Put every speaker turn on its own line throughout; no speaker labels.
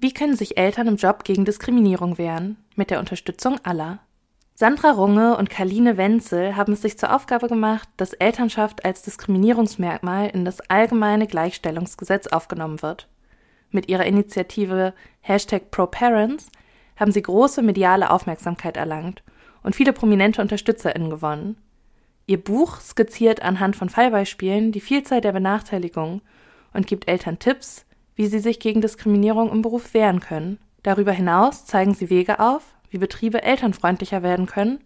Wie können sich Eltern im Job gegen Diskriminierung wehren? Mit der Unterstützung aller. Sandra Runge und Karline Wenzel haben es sich zur Aufgabe gemacht, dass Elternschaft als Diskriminierungsmerkmal in das allgemeine Gleichstellungsgesetz aufgenommen wird. Mit ihrer Initiative Hashtag ProParents haben sie große mediale Aufmerksamkeit erlangt und viele prominente UnterstützerInnen gewonnen. Ihr Buch skizziert anhand von Fallbeispielen die Vielzahl der Benachteiligungen und gibt Eltern Tipps, wie sie sich gegen Diskriminierung im Beruf wehren können. Darüber hinaus zeigen sie Wege auf, wie Betriebe elternfreundlicher werden können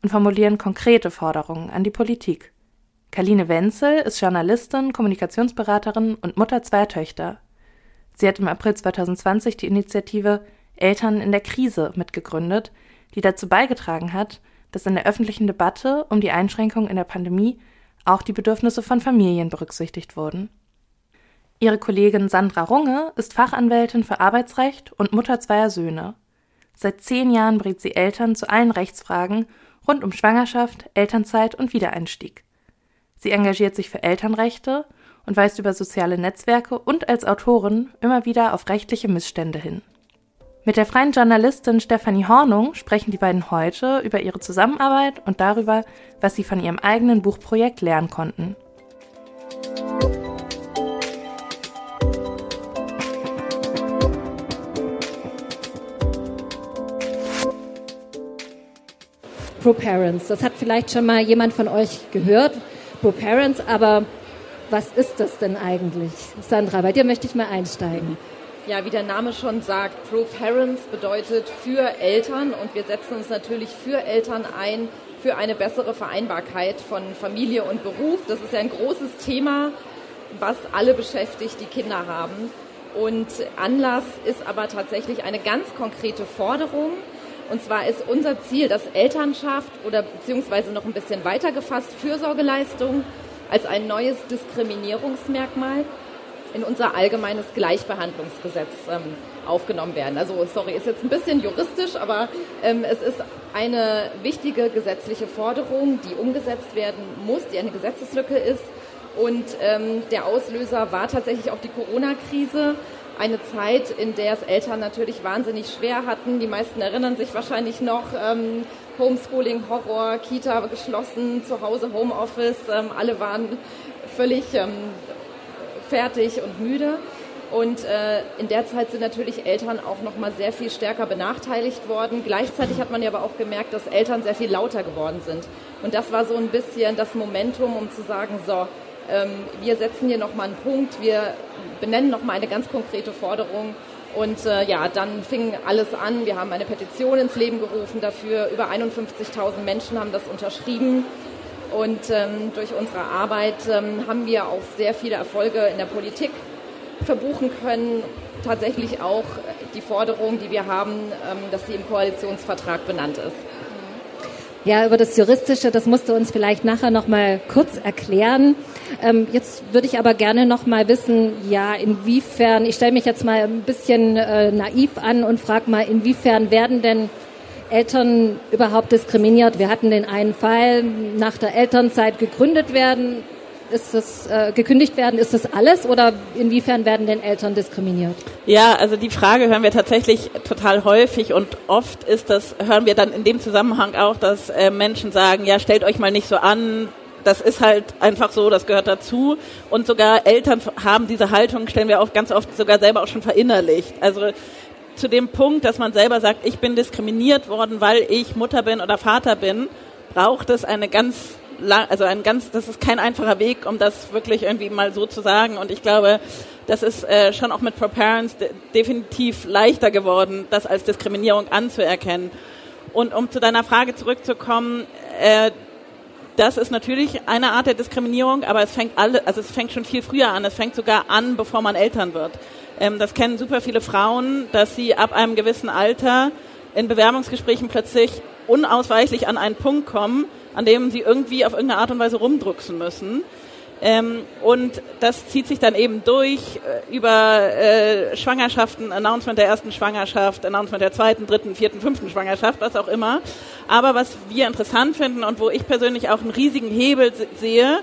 und formulieren konkrete Forderungen an die Politik. Kaline Wenzel ist Journalistin, Kommunikationsberaterin und Mutter zweier Töchter. Sie hat im April 2020 die Initiative Eltern in der Krise mitgegründet, die dazu beigetragen hat, dass in der öffentlichen Debatte um die Einschränkungen in der Pandemie auch die Bedürfnisse von Familien berücksichtigt wurden. Ihre Kollegin Sandra Runge ist Fachanwältin für Arbeitsrecht und Mutter zweier Söhne. Seit zehn Jahren berät sie Eltern zu allen Rechtsfragen rund um Schwangerschaft, Elternzeit und Wiedereinstieg. Sie engagiert sich für Elternrechte und weist über soziale Netzwerke und als Autorin immer wieder auf rechtliche Missstände hin. Mit der freien Journalistin Stefanie Hornung sprechen die beiden heute über ihre Zusammenarbeit und darüber, was sie von ihrem eigenen Buchprojekt lernen konnten.
ProParents. Das hat vielleicht schon mal jemand von euch gehört, ProParents, aber was ist das denn eigentlich? Sandra, bei dir möchte ich mal einsteigen.
Ja, wie der Name schon sagt, ProParents bedeutet für Eltern und wir setzen uns natürlich für Eltern ein, für eine bessere Vereinbarkeit von Familie und Beruf. Das ist ja ein großes Thema, was alle beschäftigt, die Kinder haben. Und Anlass ist aber tatsächlich eine ganz konkrete Forderung, und zwar ist unser Ziel, dass Elternschaft oder beziehungsweise noch ein bisschen weiter gefasst Fürsorgeleistung als ein neues Diskriminierungsmerkmal in unser allgemeines Gleichbehandlungsgesetz ähm, aufgenommen werden. Also sorry, ist jetzt ein bisschen juristisch, aber ähm, es ist eine wichtige gesetzliche Forderung, die umgesetzt werden muss, die eine Gesetzeslücke ist. Und ähm, der Auslöser war tatsächlich auch die Corona-Krise eine Zeit, in der es Eltern natürlich wahnsinnig schwer hatten. Die meisten erinnern sich wahrscheinlich noch, ähm, Homeschooling, Horror, Kita geschlossen, zu Hause Homeoffice, ähm, alle waren völlig ähm, fertig und müde. Und äh, in der Zeit sind natürlich Eltern auch noch mal sehr viel stärker benachteiligt worden. Gleichzeitig hat man ja aber auch gemerkt, dass Eltern sehr viel lauter geworden sind. Und das war so ein bisschen das Momentum, um zu sagen, so, wir setzen hier nochmal einen Punkt, wir benennen nochmal eine ganz konkrete Forderung. Und äh, ja, dann fing alles an. Wir haben eine Petition ins Leben gerufen dafür. Über 51.000 Menschen haben das unterschrieben. Und ähm, durch unsere Arbeit ähm, haben wir auch sehr viele Erfolge in der Politik verbuchen können. Tatsächlich auch die Forderung, die wir haben, ähm, dass sie im Koalitionsvertrag benannt ist.
Ja, über das Juristische, das musst du uns vielleicht nachher noch mal kurz erklären. Ähm, jetzt würde ich aber gerne noch mal wissen, ja, inwiefern, ich stelle mich jetzt mal ein bisschen äh, naiv an und frage mal, inwiefern werden denn Eltern überhaupt diskriminiert? Wir hatten den einen Fall, nach der Elternzeit gegründet werden, ist das äh, gekündigt werden, ist das alles oder inwiefern werden denn Eltern diskriminiert?
Ja, also die Frage hören wir tatsächlich total häufig und oft ist das, hören wir dann in dem Zusammenhang auch, dass äh, Menschen sagen, ja, stellt euch mal nicht so an, das ist halt einfach so, das gehört dazu. Und sogar Eltern haben diese Haltung, stellen wir auch ganz oft sogar selber auch schon verinnerlicht. Also zu dem Punkt, dass man selber sagt, ich bin diskriminiert worden, weil ich Mutter bin oder Vater bin, braucht es eine ganz also ein ganz, das ist kein einfacher Weg, um das wirklich irgendwie mal so zu sagen. Und ich glaube, das ist äh, schon auch mit ProParents de definitiv leichter geworden, das als Diskriminierung anzuerkennen. Und um zu deiner Frage zurückzukommen, äh, das ist natürlich eine Art der Diskriminierung, aber es fängt alle, also es fängt schon viel früher an. Es fängt sogar an, bevor man Eltern wird. Ähm, das kennen super viele Frauen, dass sie ab einem gewissen Alter in Bewerbungsgesprächen plötzlich unausweichlich an einen Punkt kommen, an dem sie irgendwie auf irgendeine Art und Weise rumdrucksen müssen. Ähm, und das zieht sich dann eben durch äh, über äh, Schwangerschaften, Announcement der ersten Schwangerschaft, Announcement der zweiten, dritten, vierten, fünften Schwangerschaft, was auch immer. Aber was wir interessant finden und wo ich persönlich auch einen riesigen Hebel sehe,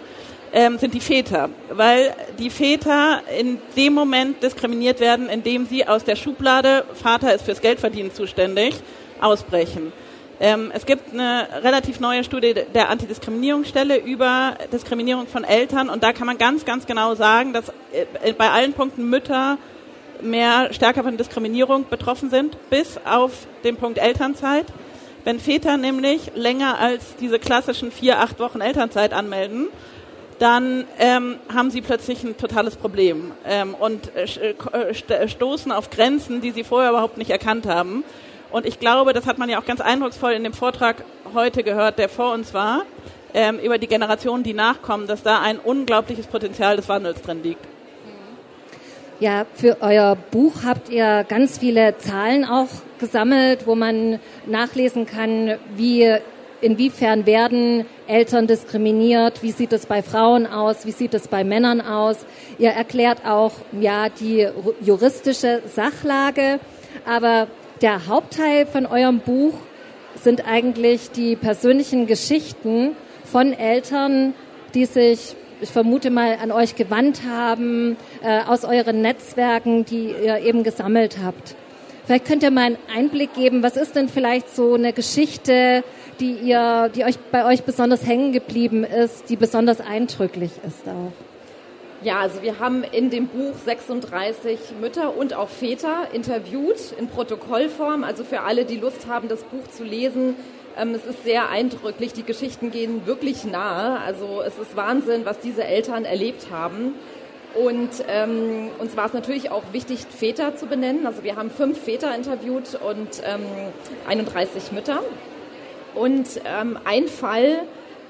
ähm, sind die Väter, weil die Väter in dem Moment diskriminiert werden, in dem sie aus der Schublade, Vater ist fürs Geldverdienen zuständig, ausbrechen. Ähm, es gibt eine relativ neue Studie der Antidiskriminierungsstelle über Diskriminierung von Eltern und da kann man ganz, ganz genau sagen, dass äh, bei allen Punkten Mütter mehr stärker von Diskriminierung betroffen sind, bis auf den Punkt Elternzeit. Wenn Väter nämlich länger als diese klassischen vier, acht Wochen Elternzeit anmelden, dann ähm, haben sie plötzlich ein totales Problem ähm, und äh, äh stoßen auf Grenzen, die sie vorher überhaupt nicht erkannt haben. Und ich glaube, das hat man ja auch ganz eindrucksvoll in dem Vortrag heute gehört, der vor uns war, ähm, über die Generationen, die nachkommen, dass da ein unglaubliches Potenzial des Wandels drin liegt.
Ja, für euer Buch habt ihr ganz viele Zahlen auch gesammelt, wo man nachlesen kann, wie inwiefern werden Eltern diskriminiert, wie sieht es bei Frauen aus, wie sieht es bei Männern aus. Ihr erklärt auch ja die juristische Sachlage, aber der Hauptteil von eurem Buch sind eigentlich die persönlichen Geschichten von Eltern, die sich, ich vermute mal, an euch gewandt haben, äh, aus euren Netzwerken, die ihr eben gesammelt habt. Vielleicht könnt ihr mal einen Einblick geben, was ist denn vielleicht so eine Geschichte, die ihr, die euch bei euch besonders hängen geblieben ist, die besonders eindrücklich ist auch?
Ja, also wir haben in dem Buch 36 Mütter und auch Väter interviewt in Protokollform. Also für alle, die Lust haben, das Buch zu lesen, ähm, es ist sehr eindrücklich. Die Geschichten gehen wirklich nahe. Also es ist Wahnsinn, was diese Eltern erlebt haben. Und ähm, uns war es natürlich auch wichtig, Väter zu benennen. Also wir haben fünf Väter interviewt und ähm, 31 Mütter. Und ähm, ein Fall,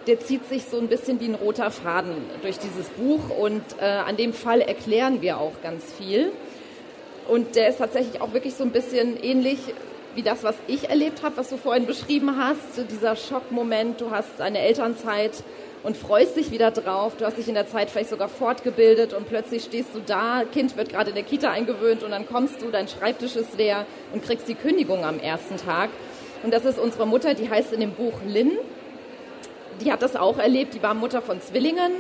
der zieht sich so ein bisschen wie ein roter Faden durch dieses Buch und äh, an dem Fall erklären wir auch ganz viel. Und der ist tatsächlich auch wirklich so ein bisschen ähnlich wie das, was ich erlebt habe, was du vorhin beschrieben hast. Dieser Schockmoment, du hast eine Elternzeit und freust dich wieder drauf. Du hast dich in der Zeit vielleicht sogar fortgebildet und plötzlich stehst du da, Kind wird gerade in der Kita eingewöhnt und dann kommst du, dein Schreibtisch ist leer und kriegst die Kündigung am ersten Tag. Und das ist unsere Mutter, die heißt in dem Buch Lynn die hat das auch erlebt. Die war Mutter von Zwillingen,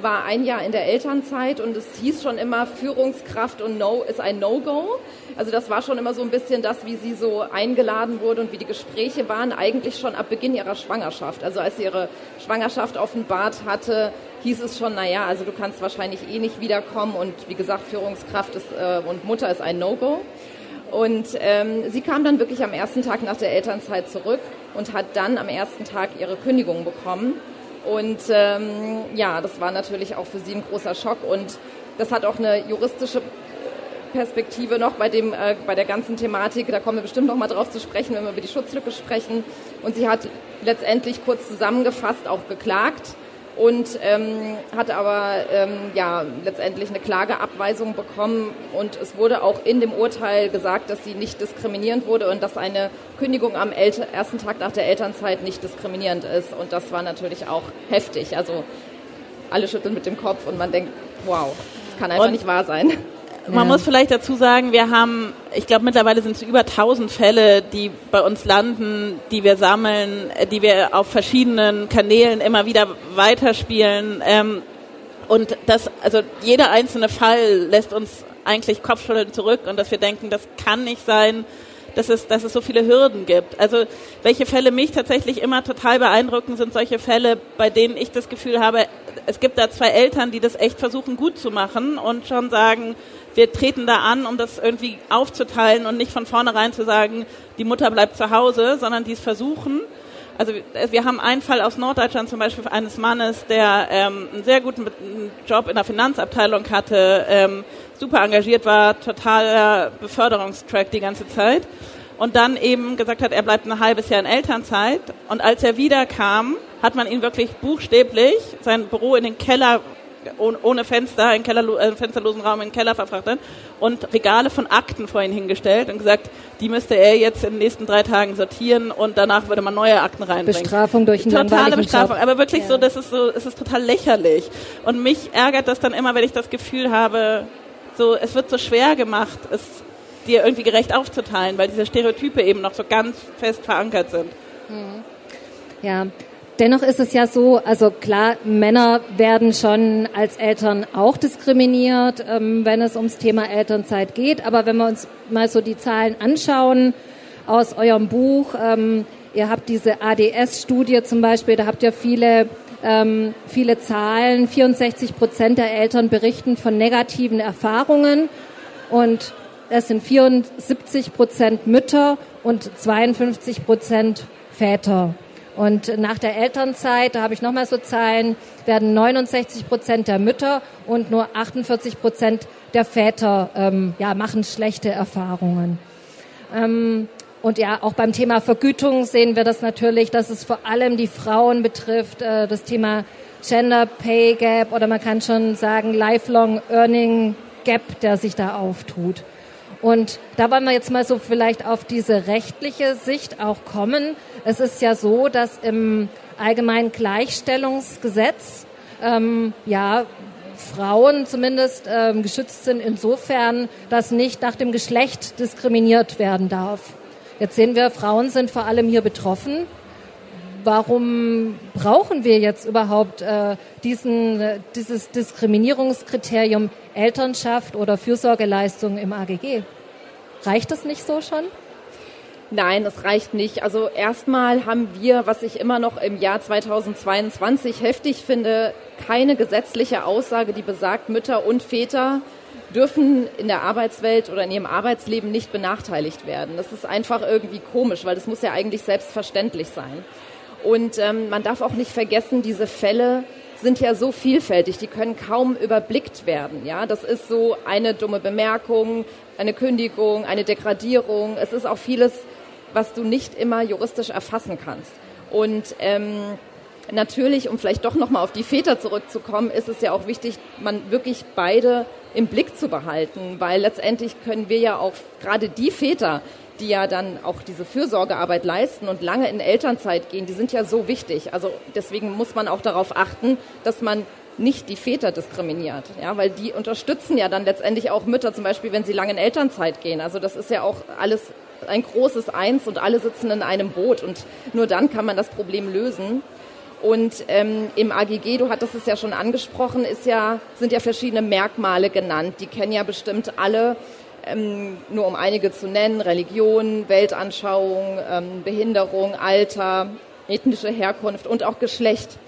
war ein Jahr in der Elternzeit und es hieß schon immer, Führungskraft und No ist ein No-Go. Also das war schon immer so ein bisschen das, wie sie so eingeladen wurde und wie die Gespräche waren, eigentlich schon ab Beginn ihrer Schwangerschaft. Also als sie ihre Schwangerschaft offenbart hatte, hieß es schon, naja, also du kannst wahrscheinlich eh nicht wiederkommen und wie gesagt, Führungskraft ist, äh, und Mutter ist ein No-Go. Und ähm, sie kam dann wirklich am ersten Tag nach der Elternzeit zurück und hat dann am ersten Tag ihre Kündigung bekommen. Und ähm, ja, das war natürlich auch für sie ein großer Schock und das hat auch eine juristische Perspektive noch bei, dem, äh, bei der ganzen Thematik. Da kommen wir bestimmt noch mal drauf zu sprechen, wenn wir über die Schutzlücke sprechen. Und sie hat letztendlich kurz zusammengefasst auch geklagt und ähm, hat aber ähm, ja letztendlich eine Klageabweisung bekommen und es wurde auch in dem Urteil gesagt, dass sie nicht diskriminierend wurde und dass eine Kündigung am Elter ersten Tag nach der Elternzeit nicht diskriminierend ist und das war natürlich auch heftig. Also alle schütteln mit dem Kopf und man denkt, wow, das kann einfach und nicht wahr sein.
Man ja. muss vielleicht dazu sagen, wir haben, ich glaube mittlerweile sind es über 1000 Fälle, die bei uns landen, die wir sammeln, die wir auf verschiedenen Kanälen immer wieder weiterspielen. Ähm, und das, also jeder einzelne Fall lässt uns eigentlich Kopfschütteln zurück und dass wir denken, das kann nicht sein, dass es, dass es so viele Hürden gibt. Also welche Fälle mich tatsächlich immer total beeindrucken, sind solche Fälle, bei denen ich das Gefühl habe, es gibt da zwei Eltern, die das echt versuchen gut zu machen und schon sagen, wir treten da an, um das irgendwie aufzuteilen und nicht von vornherein zu sagen, die Mutter bleibt zu Hause, sondern die es versuchen. Also wir haben einen Fall aus Norddeutschland zum Beispiel eines Mannes, der ähm, einen sehr guten Job in der Finanzabteilung hatte, ähm, super engagiert war, totaler Beförderungstrack die ganze Zeit. und dann eben gesagt hat, er bleibt ein halbes Jahr in Elternzeit. Und als er wiederkam, hat man ihn wirklich buchstäblich sein Büro in den Keller ohne Fenster, einen, Keller, einen fensterlosen Raum in den Keller verfrachtet und Regale von Akten vor ihn hingestellt und gesagt, die müsste er jetzt in den nächsten drei Tagen sortieren und danach würde man neue Akten reinbringen.
Bestrafung durch
einen Totale Bestrafung, Job. aber wirklich ja. so, das ist so, es ist total lächerlich. Und mich ärgert das dann immer, wenn ich das Gefühl habe, so, es wird so schwer gemacht, es dir irgendwie gerecht aufzuteilen, weil diese Stereotype eben noch so ganz fest verankert sind.
Hm. Ja, Dennoch ist es ja so, also klar, Männer werden schon als Eltern auch diskriminiert, ähm, wenn es ums Thema Elternzeit geht. Aber wenn wir uns mal so die Zahlen anschauen aus eurem Buch, ähm, ihr habt diese ADS-Studie zum Beispiel, da habt ihr viele ähm, viele Zahlen. 64 Prozent der Eltern berichten von negativen Erfahrungen und es sind 74 Prozent Mütter und 52 Prozent Väter. Und nach der Elternzeit, da habe ich nochmal so Zahlen, werden 69 Prozent der Mütter und nur 48 Prozent der Väter ähm, ja, machen schlechte Erfahrungen. Ähm, und ja, auch beim Thema Vergütung sehen wir das natürlich, dass es vor allem die Frauen betrifft, äh, das Thema Gender Pay Gap oder man kann schon sagen Lifelong Earning Gap, der sich da auftut. Und da wollen wir jetzt mal so vielleicht auf diese rechtliche Sicht auch kommen. Es ist ja so, dass im allgemeinen Gleichstellungsgesetz ähm, ja Frauen zumindest ähm, geschützt sind insofern, dass nicht nach dem Geschlecht diskriminiert werden darf. Jetzt sehen wir, Frauen sind vor allem hier betroffen. Warum brauchen wir jetzt überhaupt äh, diesen, äh, dieses Diskriminierungskriterium Elternschaft oder Fürsorgeleistung im AGG? Reicht das nicht so schon?
Nein, das reicht nicht. Also erstmal haben wir, was ich immer noch im Jahr 2022 heftig finde, keine gesetzliche Aussage, die besagt, Mütter und Väter dürfen in der Arbeitswelt oder in ihrem Arbeitsleben nicht benachteiligt werden. Das ist einfach irgendwie komisch, weil das muss ja eigentlich selbstverständlich sein. Und ähm, man darf auch nicht vergessen, diese Fälle sind ja so vielfältig, die können kaum überblickt werden. Ja, das ist so eine dumme Bemerkung, eine Kündigung, eine Degradierung. Es ist auch vieles, was du nicht immer juristisch erfassen kannst. Und ähm, natürlich, um vielleicht doch nochmal auf die Väter zurückzukommen, ist es ja auch wichtig, man wirklich beide im Blick zu behalten, weil letztendlich können wir ja auch gerade die Väter, die ja dann auch diese Fürsorgearbeit leisten und lange in Elternzeit gehen, die sind ja so wichtig. Also deswegen muss man auch darauf achten, dass man nicht die Väter diskriminiert, ja, weil die unterstützen ja dann letztendlich auch Mütter, zum Beispiel, wenn sie lange in Elternzeit gehen. Also das ist ja auch alles ein großes Eins und alle sitzen in einem Boot und nur dann kann man das Problem lösen. Und ähm, im AGG, du hattest es ja schon angesprochen, ist ja, sind ja verschiedene Merkmale genannt. Die kennen ja bestimmt alle, ähm, nur um einige zu nennen, Religion, Weltanschauung, ähm, Behinderung, Alter, ethnische Herkunft und auch Geschlecht.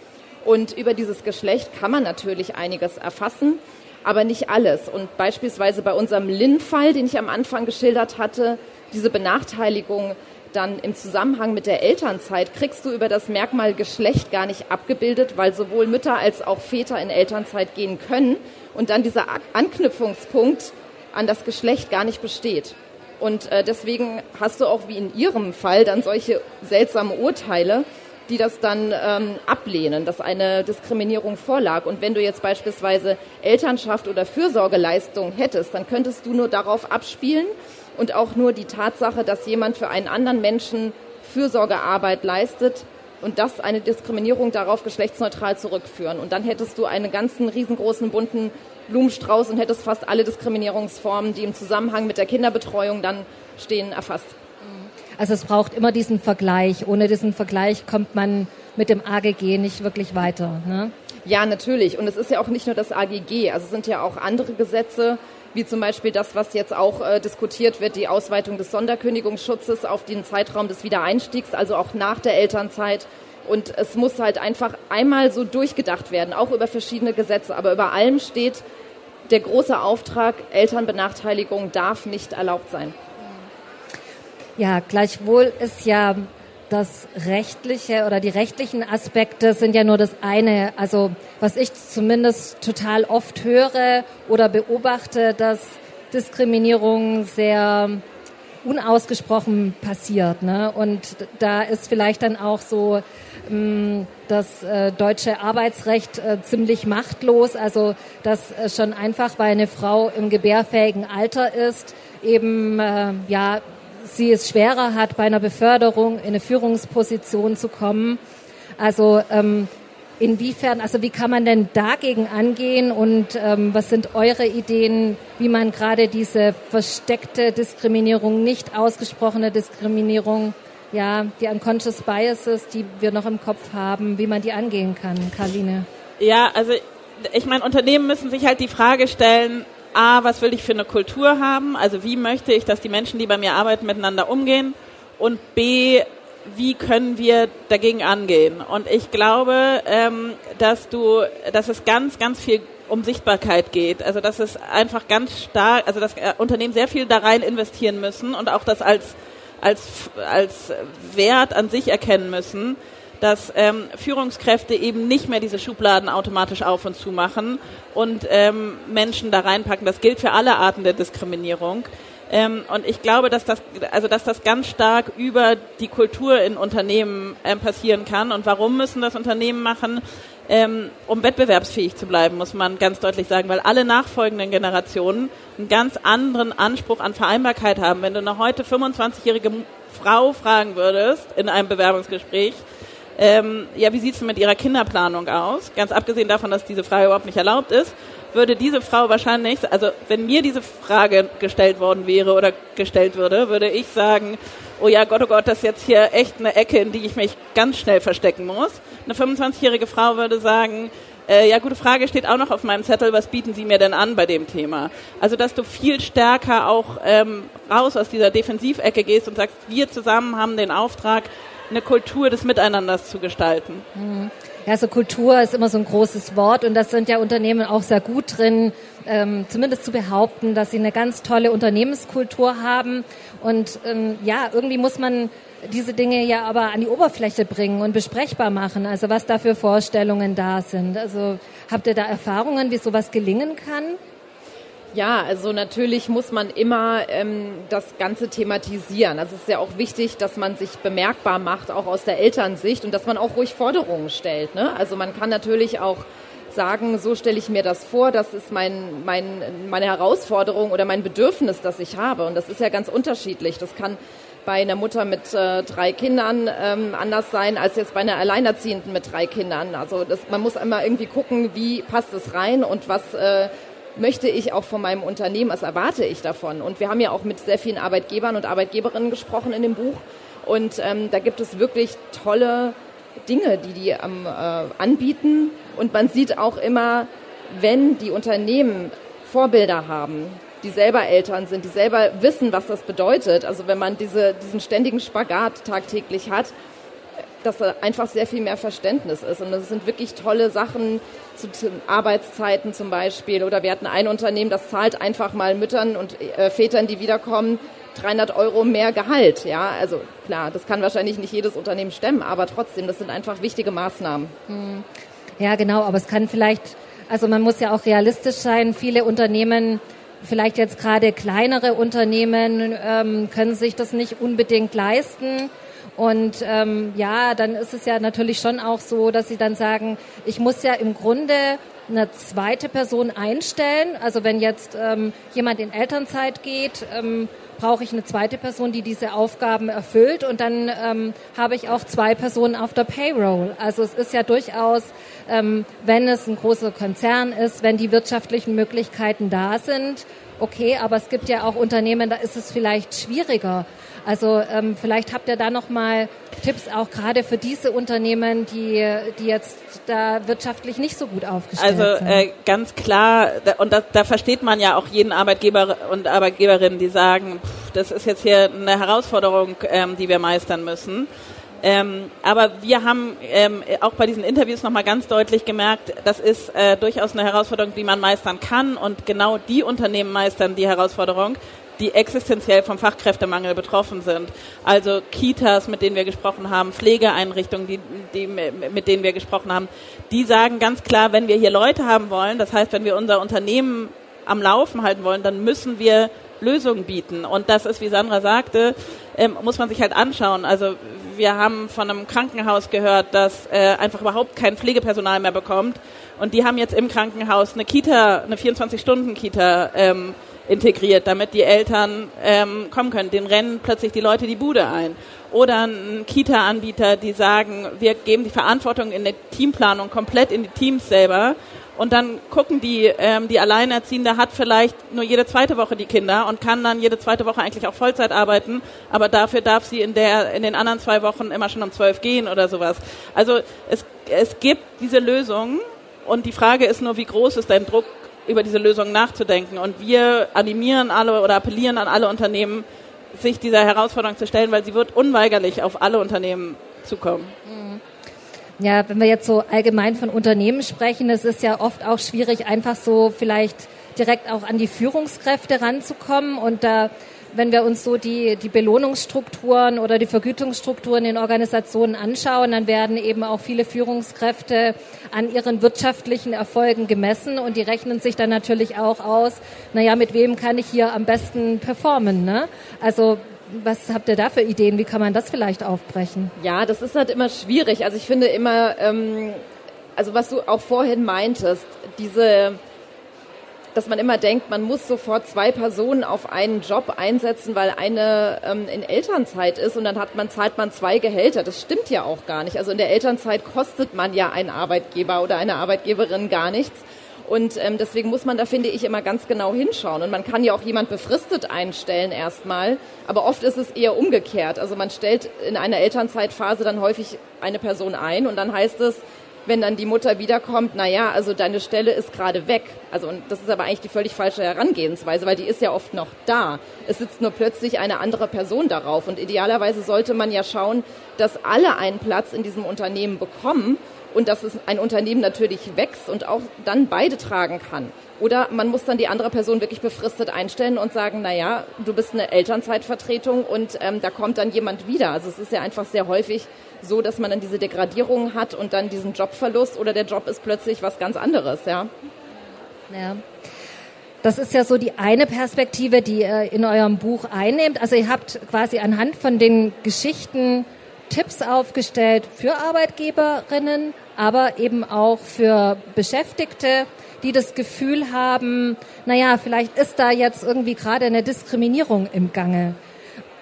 Und über dieses Geschlecht kann man natürlich einiges erfassen, aber nicht alles. Und beispielsweise bei unserem Lin-Fall, den ich am Anfang geschildert hatte, diese Benachteiligung dann im Zusammenhang mit der Elternzeit kriegst du über das Merkmal Geschlecht gar nicht abgebildet, weil sowohl Mütter als auch Väter in Elternzeit gehen können und dann dieser Anknüpfungspunkt an das Geschlecht gar nicht besteht. Und äh, deswegen hast du auch wie in ihrem Fall dann solche seltsamen Urteile, die das dann ähm, ablehnen, dass eine Diskriminierung vorlag. Und wenn du jetzt beispielsweise Elternschaft oder Fürsorgeleistung hättest, dann könntest du nur darauf abspielen, und auch nur die Tatsache, dass jemand für einen anderen Menschen Fürsorgearbeit leistet und das eine Diskriminierung darauf geschlechtsneutral zurückführen. Und dann hättest du einen ganzen riesengroßen bunten Blumenstrauß und hättest fast alle Diskriminierungsformen, die im Zusammenhang mit der Kinderbetreuung dann stehen, erfasst.
Also es braucht immer diesen Vergleich. Ohne diesen Vergleich kommt man mit dem AGG nicht wirklich weiter. Ne?
Ja, natürlich. Und es ist ja auch nicht nur das AGG. Also es sind ja auch andere Gesetze, wie zum Beispiel das, was jetzt auch äh, diskutiert wird, die Ausweitung des Sonderkündigungsschutzes auf den Zeitraum des Wiedereinstiegs, also auch nach der Elternzeit. Und es muss halt einfach einmal so durchgedacht werden, auch über verschiedene Gesetze. Aber über allem steht der große Auftrag, Elternbenachteiligung darf nicht erlaubt sein.
Ja, gleichwohl ist ja das rechtliche oder die rechtlichen Aspekte sind ja nur das eine. Also was ich zumindest total oft höre oder beobachte, dass Diskriminierung sehr unausgesprochen passiert. Ne? Und da ist vielleicht dann auch so ähm, das äh, deutsche Arbeitsrecht äh, ziemlich machtlos. Also dass äh, schon einfach, weil eine Frau im gebärfähigen Alter ist, eben ja sie es schwerer hat, bei einer Beförderung in eine Führungsposition zu kommen. Also ähm, inwiefern, also wie kann man denn dagegen angehen und ähm, was sind eure Ideen, wie man gerade diese versteckte Diskriminierung, nicht ausgesprochene Diskriminierung, ja, die unconscious biases, die wir noch im Kopf haben, wie man die angehen kann, Karline?
Ja, also ich meine, Unternehmen müssen sich halt die Frage stellen, A, was will ich für eine Kultur haben? Also wie möchte ich, dass die Menschen, die bei mir arbeiten, miteinander umgehen? Und B, wie können wir dagegen angehen? Und ich glaube, ähm, dass du, dass es ganz, ganz viel um Sichtbarkeit geht. Also dass es einfach ganz stark, also dass äh, Unternehmen sehr viel da rein investieren müssen und auch das als als als Wert an sich erkennen müssen, dass ähm, Führungskräfte eben nicht mehr diese Schubladen automatisch auf und zu machen und ähm, Menschen da reinpacken. Das gilt für alle Arten der Diskriminierung. Ähm, und ich glaube, dass das, also dass das ganz stark über die Kultur in Unternehmen ähm, passieren kann. Und warum müssen das Unternehmen machen? Ähm, um wettbewerbsfähig zu bleiben, muss man ganz deutlich sagen, weil alle nachfolgenden Generationen einen ganz anderen Anspruch an Vereinbarkeit haben. Wenn du eine heute 25-jährige Frau fragen würdest in einem Bewerbungsgespräch, ähm, ja, wie sieht's denn mit ihrer Kinderplanung aus? Ganz abgesehen davon, dass diese Frage überhaupt nicht erlaubt ist, würde diese Frau wahrscheinlich, also wenn mir diese Frage gestellt worden wäre oder gestellt würde, würde ich sagen, oh ja, Gott, oh Gott, das ist jetzt hier echt eine Ecke, in die ich mich ganz schnell verstecken muss. Eine 25-jährige Frau würde sagen, äh, ja, gute Frage steht auch noch auf meinem Zettel, was bieten Sie mir denn an bei dem Thema? Also, dass du viel stärker auch ähm, raus aus dieser Defensivecke gehst und sagst, wir zusammen haben den Auftrag, eine Kultur des Miteinanders zu gestalten.
Mhm. Ja, so Kultur ist immer so ein großes Wort und das sind ja Unternehmen auch sehr gut drin, ähm, zumindest zu behaupten, dass sie eine ganz tolle Unternehmenskultur haben. Und ähm, ja, irgendwie muss man diese Dinge ja aber an die Oberfläche bringen und besprechbar machen, also was da für Vorstellungen da sind. Also habt ihr da Erfahrungen, wie sowas gelingen kann?
Ja, also natürlich muss man immer ähm, das Ganze thematisieren. Also es ist ja auch wichtig, dass man sich bemerkbar macht, auch aus der Elternsicht und dass man auch ruhig Forderungen stellt. Ne? Also man kann natürlich auch sagen, so stelle ich mir das vor, das ist mein, mein, meine Herausforderung oder mein Bedürfnis, das ich habe. Und das ist ja ganz unterschiedlich. Das kann bei einer Mutter mit äh, drei Kindern ähm, anders sein als jetzt bei einer Alleinerziehenden mit drei Kindern. Also das, man muss immer irgendwie gucken, wie passt es rein und was äh, möchte ich auch von meinem Unternehmen, was erwarte ich davon? Und wir haben ja auch mit sehr vielen Arbeitgebern und Arbeitgeberinnen gesprochen in dem Buch. Und ähm, da gibt es wirklich tolle Dinge, die die ähm, äh, anbieten. Und man sieht auch immer, wenn die Unternehmen Vorbilder haben, die selber Eltern sind, die selber wissen, was das bedeutet. Also wenn man diese, diesen ständigen Spagat tagtäglich hat, dass da einfach sehr viel mehr Verständnis ist. Und das sind wirklich tolle Sachen zu, Arbeitszeiten zum Beispiel. Oder wir hatten ein Unternehmen, das zahlt einfach mal Müttern und äh, Vätern, die wiederkommen, 300 Euro mehr Gehalt. Ja, also klar, das kann wahrscheinlich nicht jedes Unternehmen stemmen, aber trotzdem, das sind einfach wichtige Maßnahmen. Hm.
Ja, genau, aber es kann vielleicht, also man muss ja auch realistisch sein. Viele Unternehmen vielleicht jetzt gerade kleinere Unternehmen ähm, können sich das nicht unbedingt leisten. Und ähm, ja, dann ist es ja natürlich schon auch so, dass sie dann sagen, ich muss ja im Grunde eine zweite Person einstellen. Also wenn jetzt ähm, jemand in Elternzeit geht, ähm, brauche ich eine zweite Person, die diese Aufgaben erfüllt. Und dann ähm, habe ich auch zwei Personen auf der Payroll. Also es ist ja durchaus, ähm, wenn es ein großer Konzern ist, wenn die wirtschaftlichen Möglichkeiten da sind, okay, aber es gibt ja auch Unternehmen, da ist es vielleicht schwieriger. Also ähm, vielleicht habt ihr da noch mal Tipps auch gerade für diese Unternehmen, die, die jetzt da wirtschaftlich nicht so gut aufgestellt
also,
sind.
Also äh, ganz klar, und da, da versteht man ja auch jeden Arbeitgeber und Arbeitgeberin, die sagen, pff, das ist jetzt hier eine Herausforderung, ähm, die wir meistern müssen. Ähm, aber wir haben ähm, auch bei diesen Interviews nochmal ganz deutlich gemerkt, das ist äh, durchaus eine Herausforderung, die man meistern kann und genau die Unternehmen meistern die Herausforderung, die existenziell vom Fachkräftemangel betroffen sind. Also Kitas, mit denen wir gesprochen haben, Pflegeeinrichtungen, die, die, mit denen wir gesprochen haben, die sagen ganz klar, wenn wir hier Leute haben wollen, das heißt, wenn wir unser Unternehmen am Laufen halten wollen, dann müssen wir Lösungen bieten. Und das ist, wie Sandra sagte, ähm, muss man sich halt anschauen. Also wir haben von einem Krankenhaus gehört, das äh, einfach überhaupt kein Pflegepersonal mehr bekommt. Und die haben jetzt im Krankenhaus eine Kita, eine 24-Stunden-Kita ähm, integriert, damit die Eltern ähm, kommen können. Den rennen plötzlich die Leute die Bude ein. Oder ein Kita-Anbieter, die sagen, wir geben die Verantwortung in der Teamplanung komplett in die Teams selber und dann gucken die, ähm, die Alleinerziehende hat vielleicht nur jede zweite Woche die Kinder und kann dann jede zweite Woche eigentlich auch Vollzeit arbeiten, aber dafür darf sie in der in den anderen zwei Wochen immer schon um zwölf gehen oder sowas. Also es, es gibt diese Lösungen und die Frage ist nur, wie groß ist dein Druck, über diese Lösung nachzudenken. Und wir animieren alle oder appellieren an alle Unternehmen, sich dieser Herausforderung zu stellen, weil sie wird unweigerlich auf alle Unternehmen zukommen. Mhm.
Ja, wenn wir jetzt so allgemein von Unternehmen sprechen, es ist ja oft auch schwierig, einfach so vielleicht direkt auch an die Führungskräfte ranzukommen und da wenn wir uns so die, die Belohnungsstrukturen oder die Vergütungsstrukturen in Organisationen anschauen, dann werden eben auch viele Führungskräfte an ihren wirtschaftlichen Erfolgen gemessen und die rechnen sich dann natürlich auch aus, naja, mit wem kann ich hier am besten performen. Ne? Also was habt ihr da für Ideen? Wie kann man das vielleicht aufbrechen?
Ja, das ist halt immer schwierig. Also ich finde immer, ähm, also was du auch vorhin meintest, diese, dass man immer denkt, man muss sofort zwei Personen auf einen Job einsetzen, weil eine ähm, in Elternzeit ist und dann hat man, zahlt man zwei Gehälter. Das stimmt ja auch gar nicht. Also in der Elternzeit kostet man ja einen Arbeitgeber oder eine Arbeitgeberin gar nichts. Und ähm, deswegen muss man da, finde ich, immer ganz genau hinschauen. Und man kann ja auch jemand befristet einstellen erstmal, aber oft ist es eher umgekehrt. Also man stellt in einer Elternzeitphase dann häufig eine Person ein und dann heißt es, wenn dann die Mutter wiederkommt, na ja, also deine Stelle ist gerade weg. Also und das ist aber eigentlich die völlig falsche Herangehensweise, weil die ist ja oft noch da. Es sitzt nur plötzlich eine andere Person darauf und idealerweise sollte man ja schauen, dass alle einen Platz in diesem Unternehmen bekommen und dass es ein Unternehmen natürlich wächst und auch dann beide tragen kann. Oder man muss dann die andere Person wirklich befristet einstellen und sagen, na ja, du bist eine Elternzeitvertretung und ähm, da kommt dann jemand wieder. Also es ist ja einfach sehr häufig so, dass man dann diese Degradierung hat und dann diesen Jobverlust oder der Job ist plötzlich was ganz anderes, ja.
Ja. Das ist ja so die eine Perspektive, die ihr in eurem Buch einnehmt. Also ihr habt quasi anhand von den Geschichten Tipps aufgestellt für Arbeitgeberinnen, aber eben auch für Beschäftigte, die das Gefühl haben, naja, vielleicht ist da jetzt irgendwie gerade eine Diskriminierung im Gange.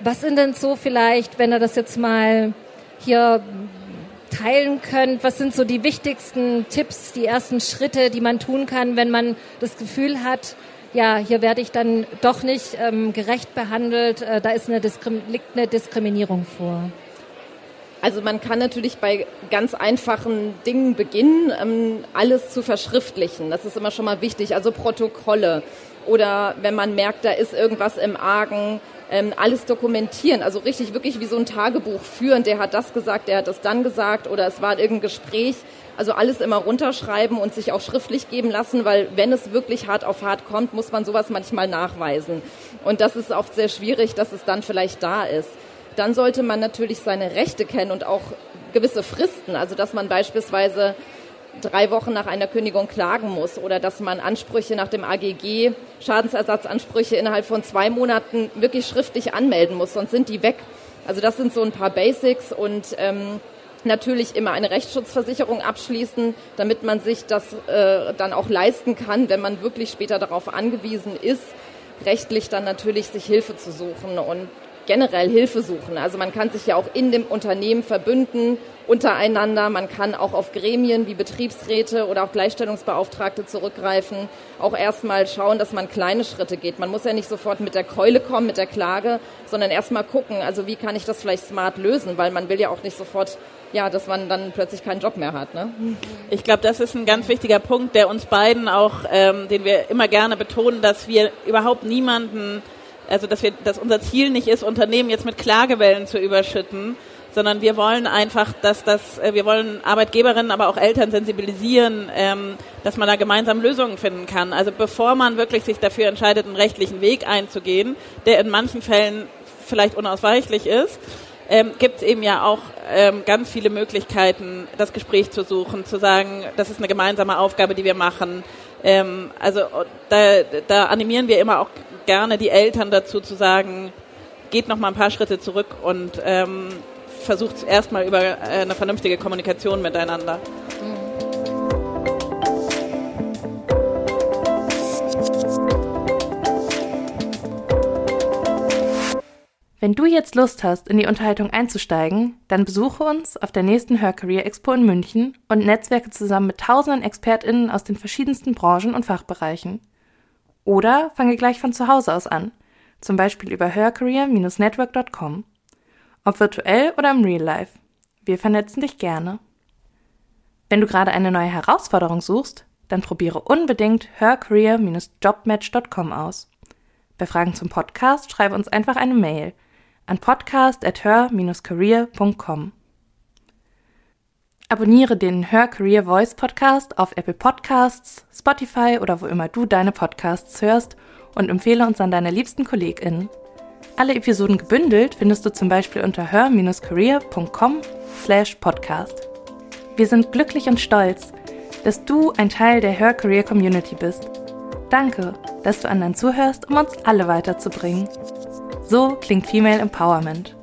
Was sind denn so vielleicht, wenn ihr das jetzt mal hier teilen könnt, was sind so die wichtigsten Tipps, die ersten Schritte, die man tun kann, wenn man das Gefühl hat, ja, hier werde ich dann doch nicht ähm, gerecht behandelt, äh, da ist eine liegt eine Diskriminierung vor.
Also man kann natürlich bei ganz einfachen Dingen beginnen, ähm, alles zu verschriftlichen. Das ist immer schon mal wichtig. Also Protokolle oder wenn man merkt, da ist irgendwas im Argen, ähm, alles dokumentieren. Also richtig wirklich wie so ein Tagebuch führen. Der hat das gesagt, der hat das dann gesagt oder es war irgendein Gespräch. Also alles immer runterschreiben und sich auch schriftlich geben lassen, weil wenn es wirklich hart auf hart kommt, muss man sowas manchmal nachweisen. Und das ist oft sehr schwierig, dass es dann vielleicht da ist dann sollte man natürlich seine Rechte kennen und auch gewisse Fristen. Also dass man beispielsweise drei Wochen nach einer Kündigung klagen muss oder dass man Ansprüche nach dem AGG, Schadensersatzansprüche innerhalb von zwei Monaten wirklich schriftlich anmelden muss, sonst sind die weg. Also das sind so ein paar Basics und ähm, natürlich immer eine Rechtsschutzversicherung abschließen, damit man sich das äh, dann auch leisten kann, wenn man wirklich später darauf angewiesen ist, rechtlich dann natürlich sich Hilfe zu suchen. Und generell Hilfe suchen. Also man kann sich ja auch in dem Unternehmen verbünden untereinander. Man kann auch auf Gremien wie Betriebsräte oder auch Gleichstellungsbeauftragte zurückgreifen. Auch erstmal schauen, dass man kleine Schritte geht. Man muss ja nicht sofort mit der Keule kommen, mit der Klage, sondern erstmal gucken, also wie kann ich das vielleicht smart lösen, weil man will ja auch nicht sofort ja, dass man dann plötzlich keinen Job mehr hat. Ne?
Ich glaube, das ist ein ganz wichtiger Punkt, der uns beiden auch, ähm, den wir immer gerne betonen, dass wir überhaupt niemanden also dass wir, dass unser Ziel nicht ist, Unternehmen jetzt mit Klagewellen zu überschütten, sondern wir wollen einfach, dass das, äh, wir wollen Arbeitgeberinnen, aber auch Eltern sensibilisieren, ähm, dass man da gemeinsam Lösungen finden kann. Also bevor man wirklich sich dafür entscheidet, einen rechtlichen Weg einzugehen, der in manchen Fällen vielleicht unausweichlich ist, ähm, gibt es eben ja auch ähm, ganz viele Möglichkeiten, das Gespräch zu suchen, zu sagen, das ist eine gemeinsame Aufgabe, die wir machen. Ähm, also da, da animieren wir immer auch gerne die Eltern dazu zu sagen, geht noch mal ein paar Schritte zurück und ähm, versucht erstmal über äh, eine vernünftige Kommunikation miteinander.
Wenn du jetzt Lust hast, in die Unterhaltung einzusteigen, dann besuche uns auf der nächsten Her Career Expo in München und netzwerke zusammen mit tausenden ExpertInnen aus den verschiedensten Branchen und Fachbereichen. Oder fange gleich von zu Hause aus an, zum Beispiel über hercareer-network.com. Ob virtuell oder im Real Life. Wir vernetzen dich gerne. Wenn du gerade eine neue Herausforderung suchst, dann probiere unbedingt hercareer-jobmatch.com aus. Bei Fragen zum Podcast schreibe uns einfach eine Mail – an podcast@her-career.com. Abonniere den Her Career Voice Podcast auf Apple Podcasts, Spotify oder wo immer du deine Podcasts hörst und empfehle uns an deine liebsten KollegInnen. Alle Episoden gebündelt findest du zum Beispiel unter her-career.com slash podcast. Wir sind glücklich und stolz, dass du ein Teil der Her Career Community bist. Danke, dass du anderen zuhörst, um uns alle weiterzubringen. So klingt Female Empowerment.